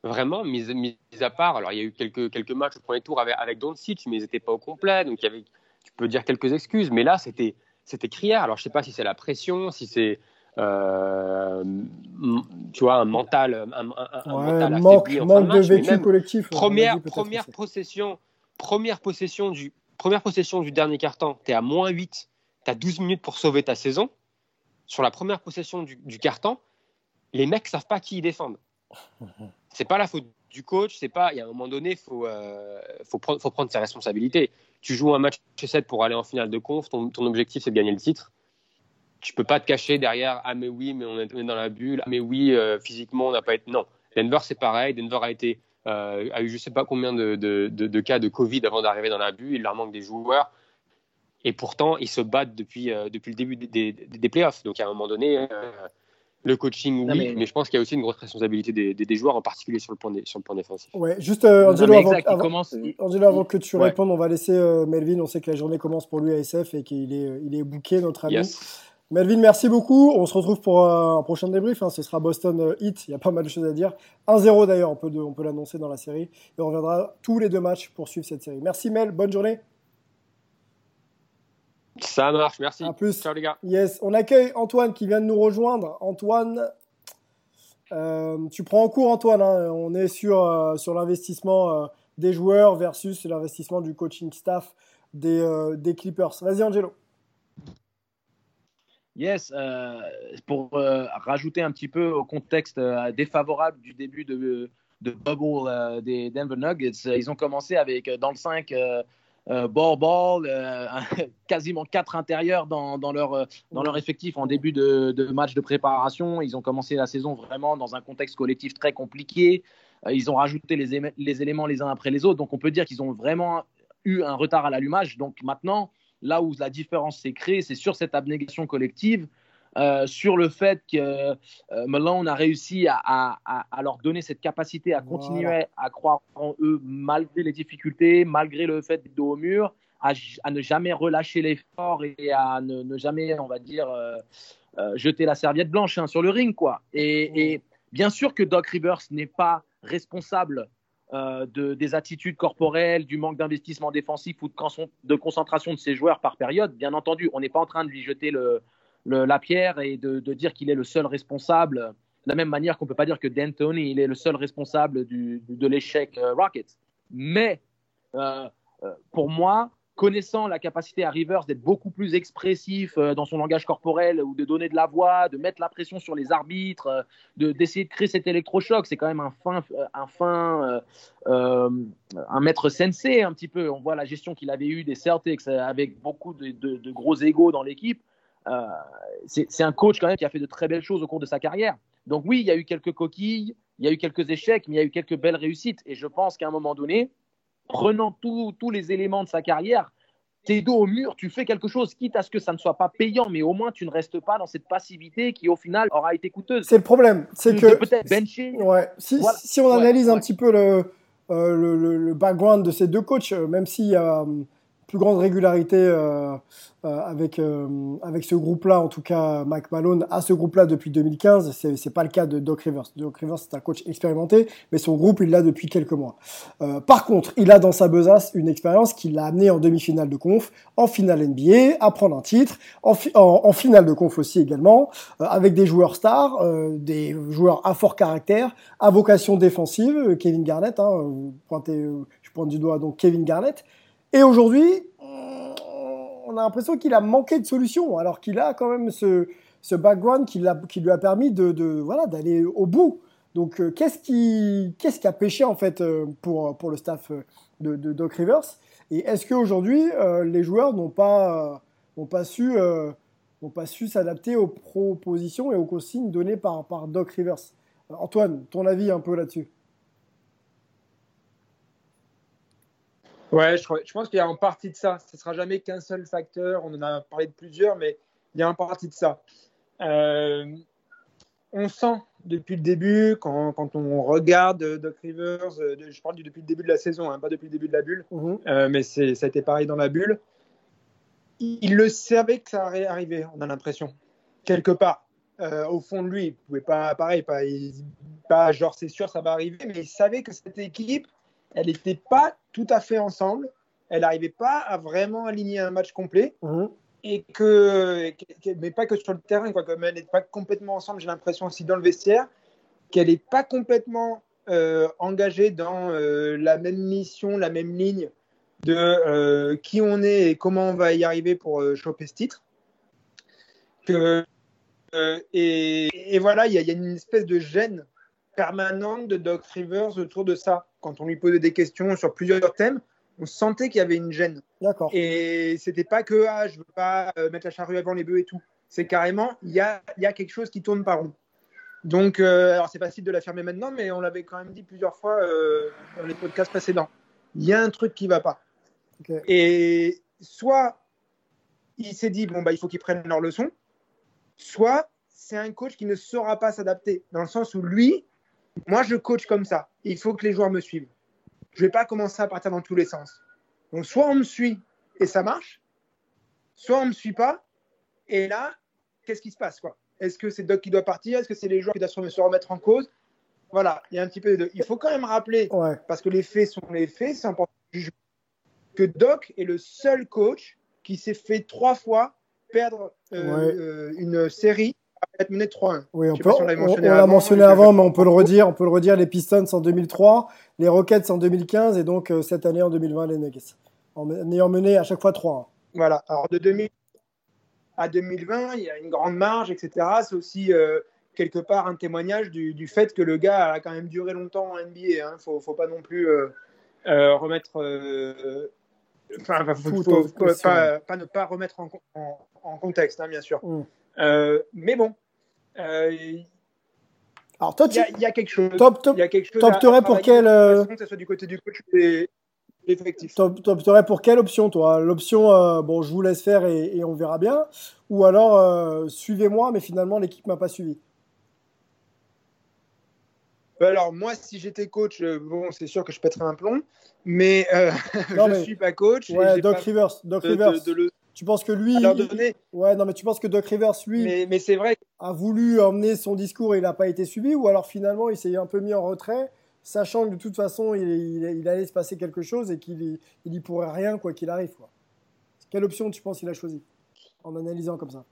vraiment, mis, mis, à part. Alors il y a eu quelques quelques matchs au premier tour avec avec Doncic, mais ils n'étaient pas au complet, donc il y avait, tu peux dire quelques excuses, mais là c'était c'était criard. Alors je sais pas si c'est la pression, si c'est euh, tu vois, un mental, un, mental manque, manque de vécu collectif. Première, première possession, première possession du, première possession du dernier carton, tu es à moins 8, tu as 12 minutes pour sauver ta saison. Sur la première possession du, du carton, les mecs savent pas qui ils défendent. (laughs) C'est pas la faute du coach, c'est pas. Il y a un moment donné, faut, euh, faut, prendre, faut prendre ses responsabilités. Tu joues un match 7 pour aller en finale de conf, ton, ton objectif c'est de gagner le titre tu peux pas te cacher derrière ah mais oui mais on est, dans la bulle ah mais oui euh, physiquement on n'a pas été non Denver c'est pareil Denver a été euh, a eu je sais pas combien de, de, de, cas de Covid avant d'arriver dans la bulle. Il leur manque des joueurs. Et pourtant ils se battent depuis euh, depuis le début des, des, playoffs. Donc à un moment donné le coaching oui mais... je pense qu'il y a aussi une grosse responsabilité des, des, joueurs en particulier sur le point sur le point défensif. Ouais juste Angelo, avant, avant, que tu répondes on va laisser Melvin. On sait que la journée commence pour lui à SF et qu'il est il est booké notre ami Melvin, merci beaucoup. On se retrouve pour un prochain débrief. Hein. Ce sera Boston euh, Heat. Il y a pas mal de choses à dire. 1-0 d'ailleurs, on peut, on peut l'annoncer dans la série. Et on reviendra tous les deux matchs pour suivre cette série. Merci Mel, bonne journée. Ça marche, merci. À plus. Ciao les gars. Yes, on accueille Antoine qui vient de nous rejoindre. Antoine, euh, tu prends en cours Antoine. Hein. On est sur, euh, sur l'investissement des joueurs versus l'investissement du coaching staff des, des Clippers. Vas-y Angelo. Yes, euh, pour euh, rajouter un petit peu au contexte euh, défavorable du début de, bubble des Denver Nuggets, ils ont commencé avec dans le 5 ball ball, (laughs) quasiment 4 intérieurs dans, leur, dans leur effectif en début de, de, match de préparation. Ils ont commencé la saison vraiment dans un contexte collectif très compliqué. ils ont rajouté les, les éléments les uns après les autres. Donc on peut dire qu'ils ont vraiment eu un retard à l'allumage. Donc maintenant, Là où la différence s'est créée, c'est sur cette abnégation collective, euh, sur le fait que euh, Malone a réussi à, leur donner cette capacité à continuer à croire en eux malgré les difficultés, malgré le fait d'être dos au mur, à, ne jamais relâcher l'effort et à ne, jamais, on va dire, euh, jeter la serviette blanche hein, sur le ring. quoi. et bien sûr que Doc Rivers n'est pas responsable euh, de, des attitudes corporelles, du manque d'investissement défensif ou de, concentration de ses joueurs par période. Bien entendu, on n'est pas en train de lui jeter le, la pierre et de, dire qu'il est le seul responsable. De la même manière qu'on ne peut pas dire que D'Antoni il est le seul responsable du, de l'échec euh, Rockets. Mais euh, pour moi, connaissant la capacité à Rivers d'être beaucoup plus expressif euh, dans son langage corporel ou de donner de la voix, de mettre la pression sur les arbitres, euh, de d'essayer de créer cet électrochoc, c'est quand même un fin, euh, un fin, un maître sensei un petit peu. On voit la gestion qu'il avait eue des Celtics avec beaucoup de, gros égaux dans l'équipe. c'est un coach quand même qui a fait de très belles choses au cours de sa carrière. Donc oui, il y a eu quelques coquilles, il y a eu quelques échecs, mais il y a eu quelques belles réussites. Et je pense qu'à un moment donné, prenant tous les éléments de sa carrière, t'es dos au mur, tu fais quelque chose, quitte à ce que ça ne soit pas payant, mais au moins tu ne restes pas dans cette passivité qui au final aura été coûteuse. C'est le problème, c'est que peut-être bencher. Ouais. Si, si on analyse un petit peu le, le, le, background de ces deux coachs, même s'il y a plus grande régularité euh, euh, avec, euh, avec ce groupe-là, en tout cas Mike Malone a ce groupe-là depuis 2015, c'est n'est pas le cas de Doc Rivers. Doc Rivers c'est un coach expérimenté, mais son groupe il l'a depuis quelques mois. par contre, il a dans sa besace une expérience qui l'a amené en demi-finale de conf, en finale NBA, à prendre un titre, en, en, finale de conf aussi également, avec des joueurs stars, des joueurs à fort caractère, à vocation défensive, Kevin Garnett, hein, vous pointez, je pointe du doigt donc Kevin Garnett, et aujourd'hui, on a l'impression qu'il a manqué de solutions, alors qu'il a quand même ce, ce background qui, qui, lui a permis de, voilà d'aller au bout. Donc, euh, qu'est-ce qui, qu'est-ce qui a pêché en fait euh, pour, pour le staff euh, de, Doc Rivers? Et est-ce qu'aujourd'hui, les joueurs n'ont pas, n'ont pas su, n'ont pas su s'adapter aux propositions et aux consignes données par, par Doc Rivers? Antoine, ton avis un peu là-dessus? Ouais, je, je pense qu'il y a en partie de ça. Ce ne sera jamais qu'un seul facteur. On en a parlé de plusieurs, mais il y a en partie de ça. Euh, on sent depuis le début, quand, quand on regarde Doc Rivers, euh, je parle depuis le début de la saison, hein, pas depuis le début de la bulle, mhm. euh, mais ça a été pareil dans la bulle. Il, le savait que ça allait arriver, on a l'impression, quelque part. au fond de lui, il pouvait pas, pareil, pas, pas genre c'est sûr ça va arriver, mais il savait que cette équipe, elle n'était pas tout à fait ensemble. Elle n'arrivait pas à vraiment aligner un match complet. Mhm. Et que, mais pas que sur le terrain, quoi, comme elle n'est pas complètement ensemble, j'ai l'impression aussi dans le vestiaire, qu'elle n'est pas complètement euh, engagée dans euh, la même mission, la même ligne de euh, qui on est et comment on va y arriver pour choper ce titre. Que, et, et, voilà, il y, y, a une espèce de gêne permanente de Doc Rivers autour de ça. Quand on lui posait des questions sur plusieurs thèmes, on sentait qu'il y avait une gêne. D'accord. Et c'était pas que ah, je veux pas euh, mettre la charrue avant les bœufs et tout. C'est carrément, il y a, y a, quelque chose qui tourne par rond. Donc, euh, alors c'est facile de l'affirmer maintenant, mais on l'avait quand même dit plusieurs fois euh, dans les podcasts précédents. Il y a un truc qui va pas. Et soit il s'est dit, bon, bah, il faut qu'ils prennent leur leçon, soit c'est un coach qui ne saura pas s'adapter, dans le sens où lui, moi, je coach comme ça. Il faut que les joueurs me suivent. Je ne vais pas commencer à partir dans tous les sens. Donc, soit on me suit et ça marche, soit on ne me suit pas. Et là, qu'est-ce qui se passe quoi? Est-ce que c'est Doc qui doit partir? Est-ce que c'est les joueurs qui doivent se remettre en cause? Voilà, il y a un petit peu de. Il faut quand même rappeler, parce que les faits sont les faits, c'est important que Doc est le seul coach qui s'est fait trois fois perdre euh, euh, une série être mené 3-1. Oui, on, peut, on, l'a mentionné avant, mais on peut le redire. On peut le redire. Les Pistons en 2003, les Rockets en 2015 et donc euh, cette année en 2020 les Nuggets, en ayant mené à chaque fois 3-1. Voilà. Alors de 2000 à 2020, il y a une grande marge, etc. C'est aussi euh, quelque part un témoignage du, du, fait que le gars a quand même duré longtemps en NBA. Il hein. ne faut, faut, pas non plus euh, remettre. Enfin, faut, faut, pas, pas, ne pas remettre en, en, contexte, hein, bien sûr. Mm. Mais bon, euh, Alors toi, il y, a quelque chose. Top, top, il y a quelque chose top pour quelle euh, Que ce soit du côté du coach et effectif. Top, top pour quelle option, toi? L'option, euh, bon, je vous laisse faire et, on verra bien. Ou alors, suivez-moi, mais finalement, l'équipe m'a pas suivi. Alors moi, si j'étais coach, bon, c'est sûr que je pèterais un plomb, mais (laughs) je ne suis pas coach. Ouais, Doc Rivers, Doc Rivers. Tu penses que lui. Ouais, non, mais tu penses que Doc Rivers, lui. Mais, c'est vrai. A voulu emmener son discours et il n'a pas été suivi Ou alors finalement, il s'est un peu mis en retrait, sachant que de toute façon, il, allait se passer quelque chose et qu'il n'y pourrait rien, quoi qu'il arrive. Quoi. Quelle option tu penses qu'il a choisi En analysant comme ça?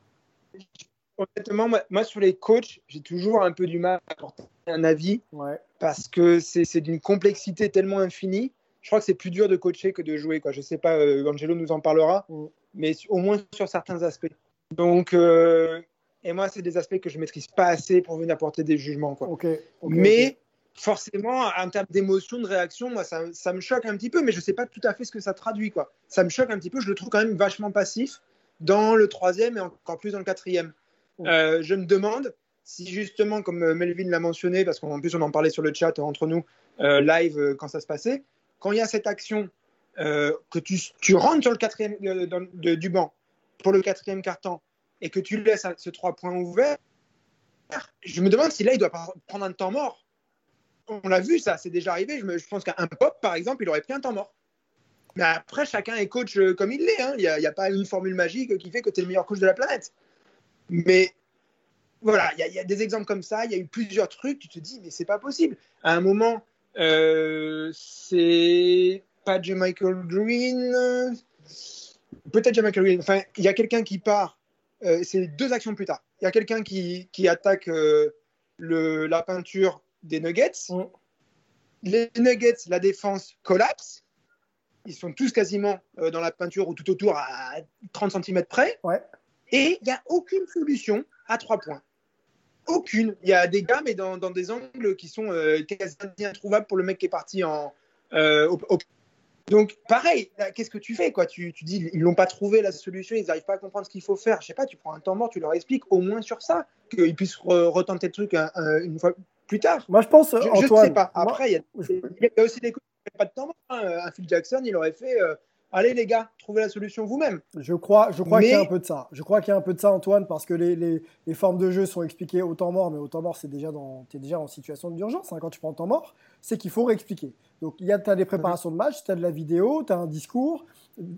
Honnêtement, moi, sur les coachs, j'ai toujours un peu du mal à apporter un avis. Ouais. Parce que c'est d'une complexité tellement infinie. Je crois que c'est plus dur de coacher que de jouer. Quoi. Je ne sais pas, euh, Angelo nous en parlera. Mm mais au moins sur certains aspects. Donc, euh, et moi, c'est des aspects que je maîtrise pas assez pour venir apporter des jugements. Quoi. mais forcément, en termes d'émotion, de réaction, moi, ça, ça, me choque un petit peu, mais je sais pas tout à fait ce que ça traduit. Quoi. Ça me choque un petit peu, je le trouve quand même vachement passif dans le troisième et encore plus dans le quatrième. Euh, je me demande si justement, comme euh, Melvin l'a mentionné, parce qu'en plus on en parlait sur le chat entre nous, live quand ça se passait, quand il y a cette action euh, que tu, rentres sur le quatrième euh, du banc pour le quatrième carton et que tu laisses ce trois points ouverts, je me demande si là il doit prendre un temps mort. on l'a vu, ça, c'est déjà arrivé. Je, me- pense qu'un pop, par exemple, il aurait pris un temps mort. Mais après, chacun est coach euh, comme il l'est. hein. Il n'y a, pas une formule magique qui fait que tu es le meilleur coach de la planète. Mais voilà, il y, a- des exemples comme ça. Il y a eu plusieurs trucs. Tu te dis, mais c'est pas possible. À un moment, c'est pas Michael Green. Peut-être Michael Green. Enfin, il y a quelqu'un qui part. euh, c'est deux actions plus tard. Il y a quelqu'un qui, qui attaque euh, le, la peinture des Nuggets. Mm. Les Nuggets, la défense collapse. Ils sont tous quasiment euh, dans la peinture ou tout autour à 30 cm près. Ouais. Et il n'y a aucune solution à trois points. Aucune. Il y a des gars, mais dans, dans des angles qui sont quasiment introuvables pour le mec qui est parti en. au- au- Donc, pareil, qu'est-ce que tu fais quoi? Tu, tu dis, ils n'ont pas trouvé la solution, ils n'arrivent pas à comprendre ce qu'il faut faire. Je sais pas, tu prends un temps mort, tu leur expliques au moins sur ça, qu'ils puissent re- retenter le truc un- un- une fois plus tard. Moi, je pense, Je, je Antoine. sais pas. Après, il y, a- il y a aussi des coups qui n'ont pas de temps mort. hein. Un Phil Jackson, il aurait fait euh, Allez, les gars, trouvez la solution vous-même. Je crois, je crois Mais- qu'il y a un peu de ça. Je crois qu'il y a un peu de ça, Antoine, parce que les, les- les formes de jeu sont expliquées au temps mort, mais au temps mort, c'est déjà dans, es déjà en situation d'urgence. hein. Quand tu prends le temps mort, c'est qu'il faut réexpliquer. Donc, il y a, as des préparations de match, tu as de la vidéo, tu as un discours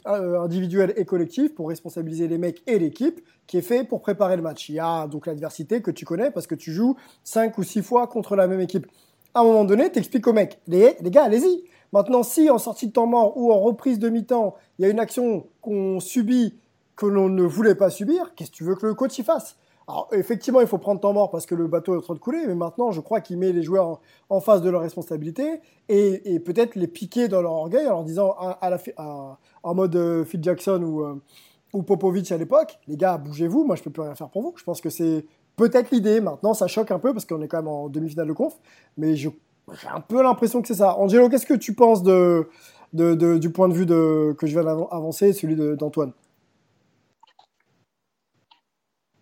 euh, individuel et collectif pour responsabiliser les mecs et l'équipe qui est fait pour préparer le match. Il y a donc l'adversité que tu connais parce que tu joues 5 ou 6 fois contre la même équipe. À un moment donné, tu expliques aux mecs, les, les gars, allez-y. Maintenant, si en sortie de temps mort ou en reprise de mi-temps, il y a une action qu'on subit que l'on ne voulait pas subir, qu'est-ce que tu veux que le coach y fasse? Alors, effectivement, il faut prendre temps mort parce que le bateau est en train de couler, mais maintenant, je crois qu'il met les joueurs en, face de leurs responsabilités et, peut-être les piquer dans leur orgueil en leur disant en mode euh, Phil Jackson ou, euh, ou Popovic à l'époque, les gars, bougez-vous, moi je peux plus rien faire pour vous. Je pense que c'est peut-être l'idée. Maintenant, ça choque un peu parce qu'on est quand même en demi-finale de conf, mais j'ai un peu l'impression que c'est ça. Angelo, qu'est-ce que tu penses du point de vue que je viens d'avancer, celui d'Antoine?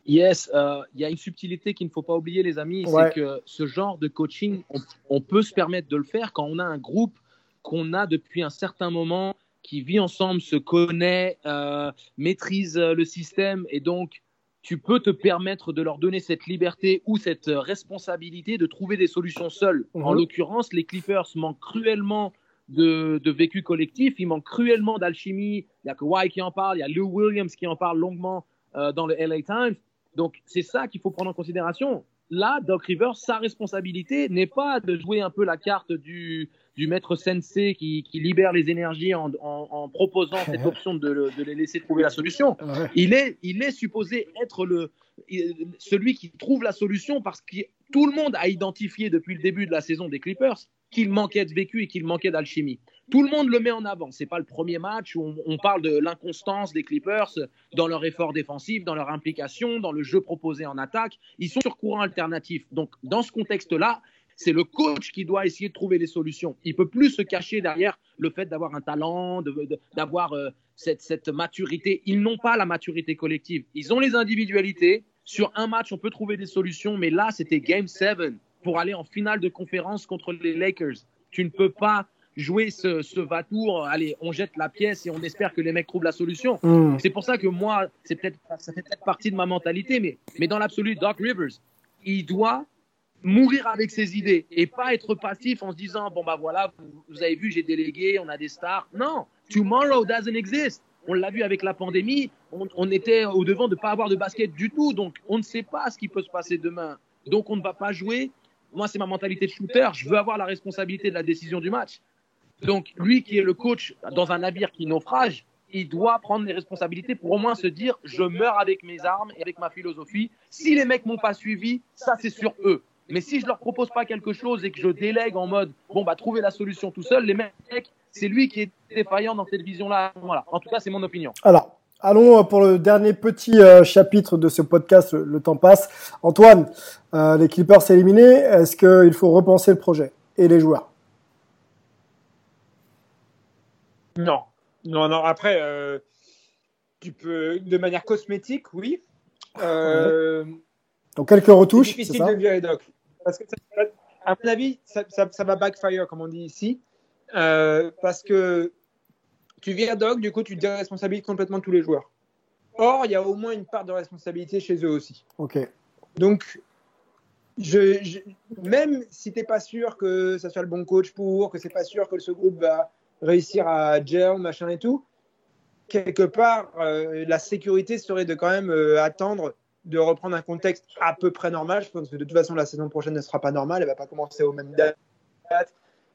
Yes, euh, il y a une subtilité qu'il ne faut pas oublier, les amis, Ouais. c'est que ce genre de coaching, on, on peut se permettre de le faire quand on a un groupe qu'on a depuis un certain moment, qui vit ensemble, se connaît, euh, maîtrise euh, le système, et donc tu peux te permettre de leur donner cette liberté ou cette responsabilité de trouver des solutions seuls. Mhm. En l'occurrence, les Clippers manquent cruellement de, de vécu collectif, ils manquent cruellement d'alchimie. Il n'y a que Kawhi qui en parle, il y a Lou Williams qui en parle longuement euh, dans le LA Times. Donc, c'est ça qu'il faut prendre en considération. Là, Doc Rivers, sa responsabilité n'est pas de jouer un peu la carte du, du maître sensei qui, qui libère les énergies en, en, en proposant cette (laughs) option de, de les laisser trouver la solution. Il est, il est supposé être le, celui qui trouve la solution parce que tout le monde a identifié depuis le début de la saison des Clippers qu'il manquait de vécu et qu'il manquait d'alchimie. Tout le monde le met en avant. C'est pas le premier match où on, parle de l'inconstance des Clippers dans leur effort défensif, dans leur implication, dans le jeu proposé en attaque. Ils sont sur courant alternatif. Donc, dans ce contexte-là, c'est le coach qui doit essayer de trouver les solutions. Il peut plus se cacher derrière le fait d'avoir un talent, d'avoir euh, cette, cette maturité. Ils n'ont pas la maturité collective. Ils ont les individualités. Sur un match, on peut trouver des solutions, mais là, c'était Game 7 pour aller en finale de conférence contre les Lakers. Tu ne peux pas jouer ce, ce va-tour. Allez, on jette la pièce et on espère que les mecs trouvent la solution. Mm. C'est pour ça que moi, c'est peut-être, ça fait peut-être partie de ma mentalité, mais, mais dans l'absolu, Doc Rivers, il doit mourir avec ses idées et pas être passif en se disant bon bah voilà, vous, vous avez vu, j'ai délégué, on a des stars. Non, tomorrow doesn't exist. On l'a vu avec la pandémie, on, on était au devant de pas avoir de basket du tout, donc on ne sait pas ce qui peut se passer demain. Donc on ne va pas jouer. Moi, c'est ma mentalité de shooter. Je veux avoir la responsabilité de la décision du match. Donc, lui qui est le coach dans un navire qui naufrage, il doit prendre les responsabilités pour au moins se dire je meurs avec mes armes et avec ma philosophie. Si les mecs m'ont pas suivi, ça c'est sur eux. Mais si je leur propose pas quelque chose et que je délègue en mode bon bah trouver la solution tout seul, les mecs, c'est lui qui est défaillant dans cette vision-là. Voilà. En tout cas, c'est mon opinion. Alors, allons euh, pour le dernier petit euh, chapitre de ce podcast. Le, le temps passe. Antoine, euh, les Clippers éliminés. Est-ce qu'il faut repenser le projet et les joueurs? Non. Non, non. Après, euh, tu peux, de manière cosmétique, oui. Donc quelques retouches, c'est difficile ça? de virer Doc. Parce que, ça- à mon avis, ça, ça- ça va backfire, comme on dit ici. Parce que tu vires Doc, du coup, tu déresponsabilises complètement tous les joueurs. Or, il y a au moins une part de responsabilité chez eux aussi. Ok. Donc, je, je- même si tu n'es pas sûr que ça soit le bon coach pour, que c'est pas sûr que ce groupe va réussir à gel, machin et tout, quelque part, euh, la sécurité serait de quand même euh, attendre de reprendre un contexte à peu près normal. Je pense que de toute façon, la saison prochaine ne sera pas normale. Elle va pas commencer aux mêmes dates.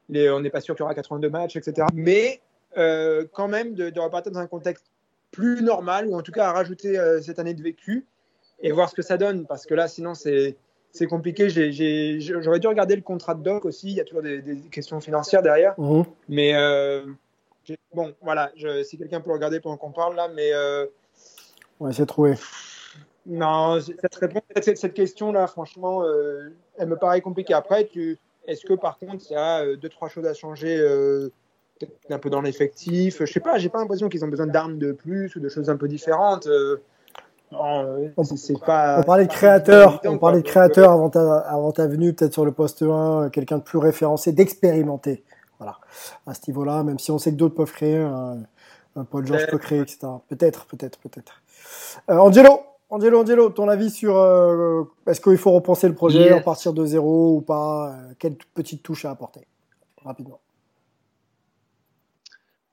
Les- on n'est pas sûr qu'il y aura 82 matchs, etc. Mais euh, quand même, de, de repartir dans un contexte plus normal, ou en tout cas à rajouter euh, cette année de vécu et voir ce que ça donne. Parce que là, sinon, c'est c'est compliqué. J'aurais dû regarder le contrat de Doc aussi. Il y a toujours des, des questions financières derrière. Mhm. Mais euh, bon, voilà. Je, si quelqu'un peut le regarder pendant qu'on parle là, mais euh, On va essayer de trouver. non, cette réponse, cette, cette question-là, franchement, euh, elle me paraît compliquée. Après, tu, est-ce que par contre, il y a deux trois choses à changer, peut-être un peu dans l'effectif. Je sais pas. J'ai pas l'impression qu'ils ont besoin d'armes de plus ou de choses un peu différentes. euh, non, euh, c'est- c'est pas. On parlait de créateur, on parlait de créateur avant ta, avant ta venue, peut-être sur le poste 1, euh, quelqu'un de plus référencé, d'expérimenté. Voilà. À ce niveau-là, même si on sait que d'autres peuvent créer, un, un Paul George peut créer, etc. Peut-être, peut-être, peut-être. Euh, Angelo, Angelo, Angelo, ton avis sur euh, est-ce qu'il faut repenser le projet, Yes. en partir de zéro ou pas euh, Quelle petite touche à apporter Rapidement.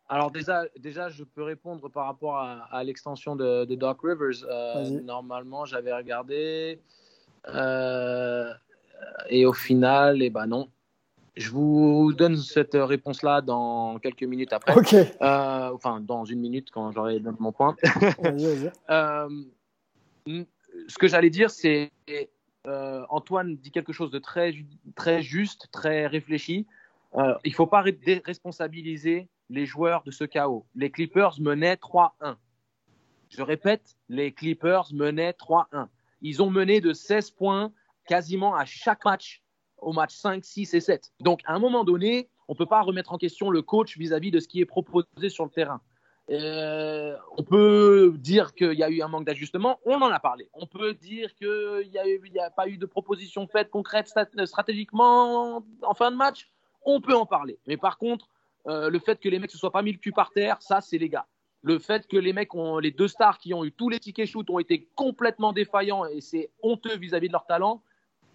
Alors déjà, déjà, je peux répondre par rapport à, à l'extension de, de Doc Rivers. Euh, normalement, j'avais regardé euh, et au final, eh ben non. Je vous donne cette réponse-là dans quelques minutes après. Ok. Euh, enfin, dans une minute quand j'aurai donné mon point. Vas-y, vas-y. (laughs) Ce que j'allais dire, c'est Antoine dit quelque chose de très, très juste, très réfléchi. Il ne faut pas déresponsabiliser les joueurs de ce chaos. Les Clippers menaient 3-1. Je répète, les Clippers menaient 3-1. Ils ont mené de 16 points quasiment à chaque match, au match 5, 6 et 7. Donc, à un moment donné, on ne peut pas remettre en question le coach vis-à-vis de ce qui est proposé sur le terrain. Euh, on peut dire qu'il y a eu un manque d'ajustement, on en a parlé. On peut dire qu'il n'y a, a pas eu de proposition faite concrète stratégiquement en fin de match, on peut en parler. Mais par contre, euh, le fait que les mecs se soient pas mis le cul par terre, ça c'est les gars. Le fait que les mecs ont les deux stars qui ont eu tous les tickets shoot ont été complètement défaillants et c'est honteux vis-à-vis de leur talent,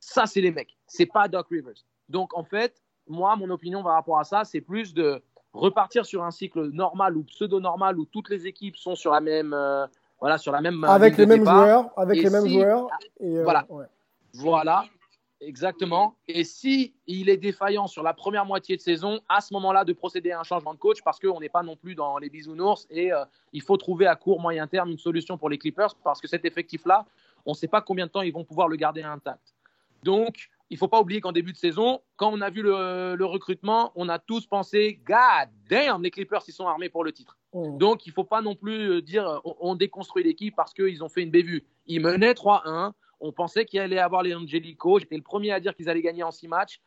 ça c'est les mecs. C'est pas Doc Rivers. Donc en fait, moi mon opinion par rapport à ça, c'est plus de repartir sur un cycle normal ou pseudo normal où toutes les équipes sont sur la même euh, voilà sur la même euh, Avec les mêmes départ. joueurs, avec Et les mêmes si- joueurs. Et, euh, Voilà. ouais. Voilà, exactement. Et si il est défaillant sur la première moitié de saison, à ce moment-là, de procéder à un changement de coach parce qu'on n'est pas non plus dans les bisounours et euh, il faut trouver à court moyen terme une solution pour les Clippers parce que cet effectif-là, on ne sait pas combien de temps ils vont pouvoir le garder intact. Donc, il ne faut pas oublier qu'en début de saison, quand on a vu le, le recrutement, on a tous pensé, God damn, les Clippers, ils sont armés pour le titre. Mhm. Donc, il ne faut pas non plus euh, dire on, on déconstruit l'équipe parce qu'ils ont fait une bévue. Ils menaient 3-1. On pensait qu'il allait avoir les Angelico. J'étais le premier à dire qu'ils allaient gagner en 6 matchs.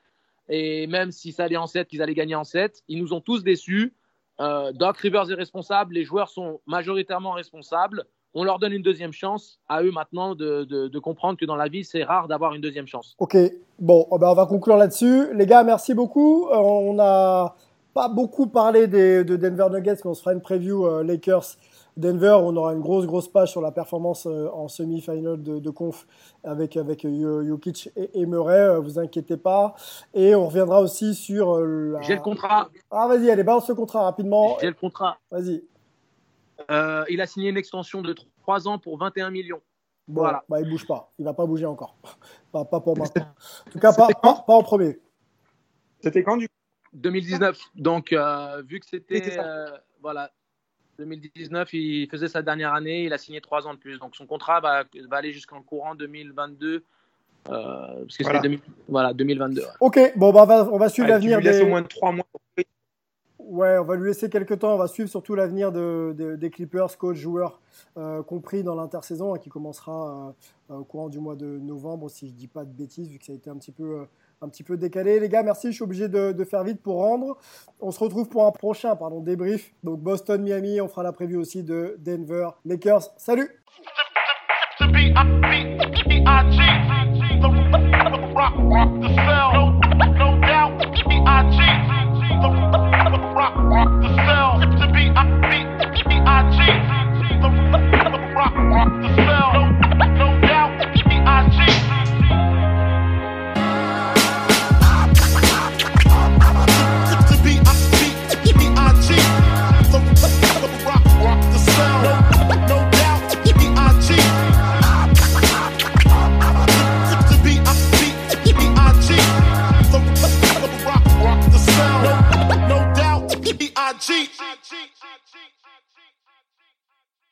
Et même si ça allait en 7, qu'ils allaient gagner en 7. Ils nous ont tous déçus. Euh, Doc Rivers est responsable. Les joueurs sont majoritairement responsables. On leur donne une deuxième chance. À eux maintenant de, de- comprendre que dans la vie, c'est rare d'avoir une deuxième chance. Ok, bon, eh ben, on va conclure là-dessus. Les gars, merci beaucoup. Euh, on n'a pas beaucoup parlé de Denver Nuggets, mais on se fera une preview euh, Lakers Denver. On aura une grosse, grosse page sur la performance euh, en semi-final de, de conf avec, avec euh, Jokic et, et Murray. euh, vous inquiétez pas. Et on reviendra aussi sur euh, la... J'ai le contrat. Ah, vas-y, allez, balance ce contrat rapidement. J'ai le contrat. Vas-y. Euh, il a signé une extension de 3 ans pour 21 millions. Bon, Voilà. bah, il bouge pas. Il va pas bouger encore. (laughs) pas, pas pour maintenant. En tout cas, pas, pas, pas en premier. C'était quand du 2019. Donc, euh, vu que C'était euh, voilà. 2019, il faisait sa dernière année, il a signé trois ans de plus. Donc, son contrat va, va aller jusqu'en courant 2022. euh, parce que Voilà. c'est 2000 voilà, 2022. ouais. Ok, bon, bah, on va, on va suivre l'avenir des... au moins 3 mois. Ouais, on va lui laisser quelques temps. On va suivre surtout l'avenir de, de- des Clippers, coach, joueurs, euh, compris dans l'intersaison, hein, qui commencera euh, euh, au courant du mois de novembre, si je dis pas de bêtises, vu que ça a été un petit peu, euh, un petit peu décalé. Les gars, merci. Je suis obligé de, faire vite pour rendre. On se retrouve pour un prochain, pardon, débrief. Donc Boston, Miami. On fera la preview aussi de Denver, Lakers. Salut. The B-I-G.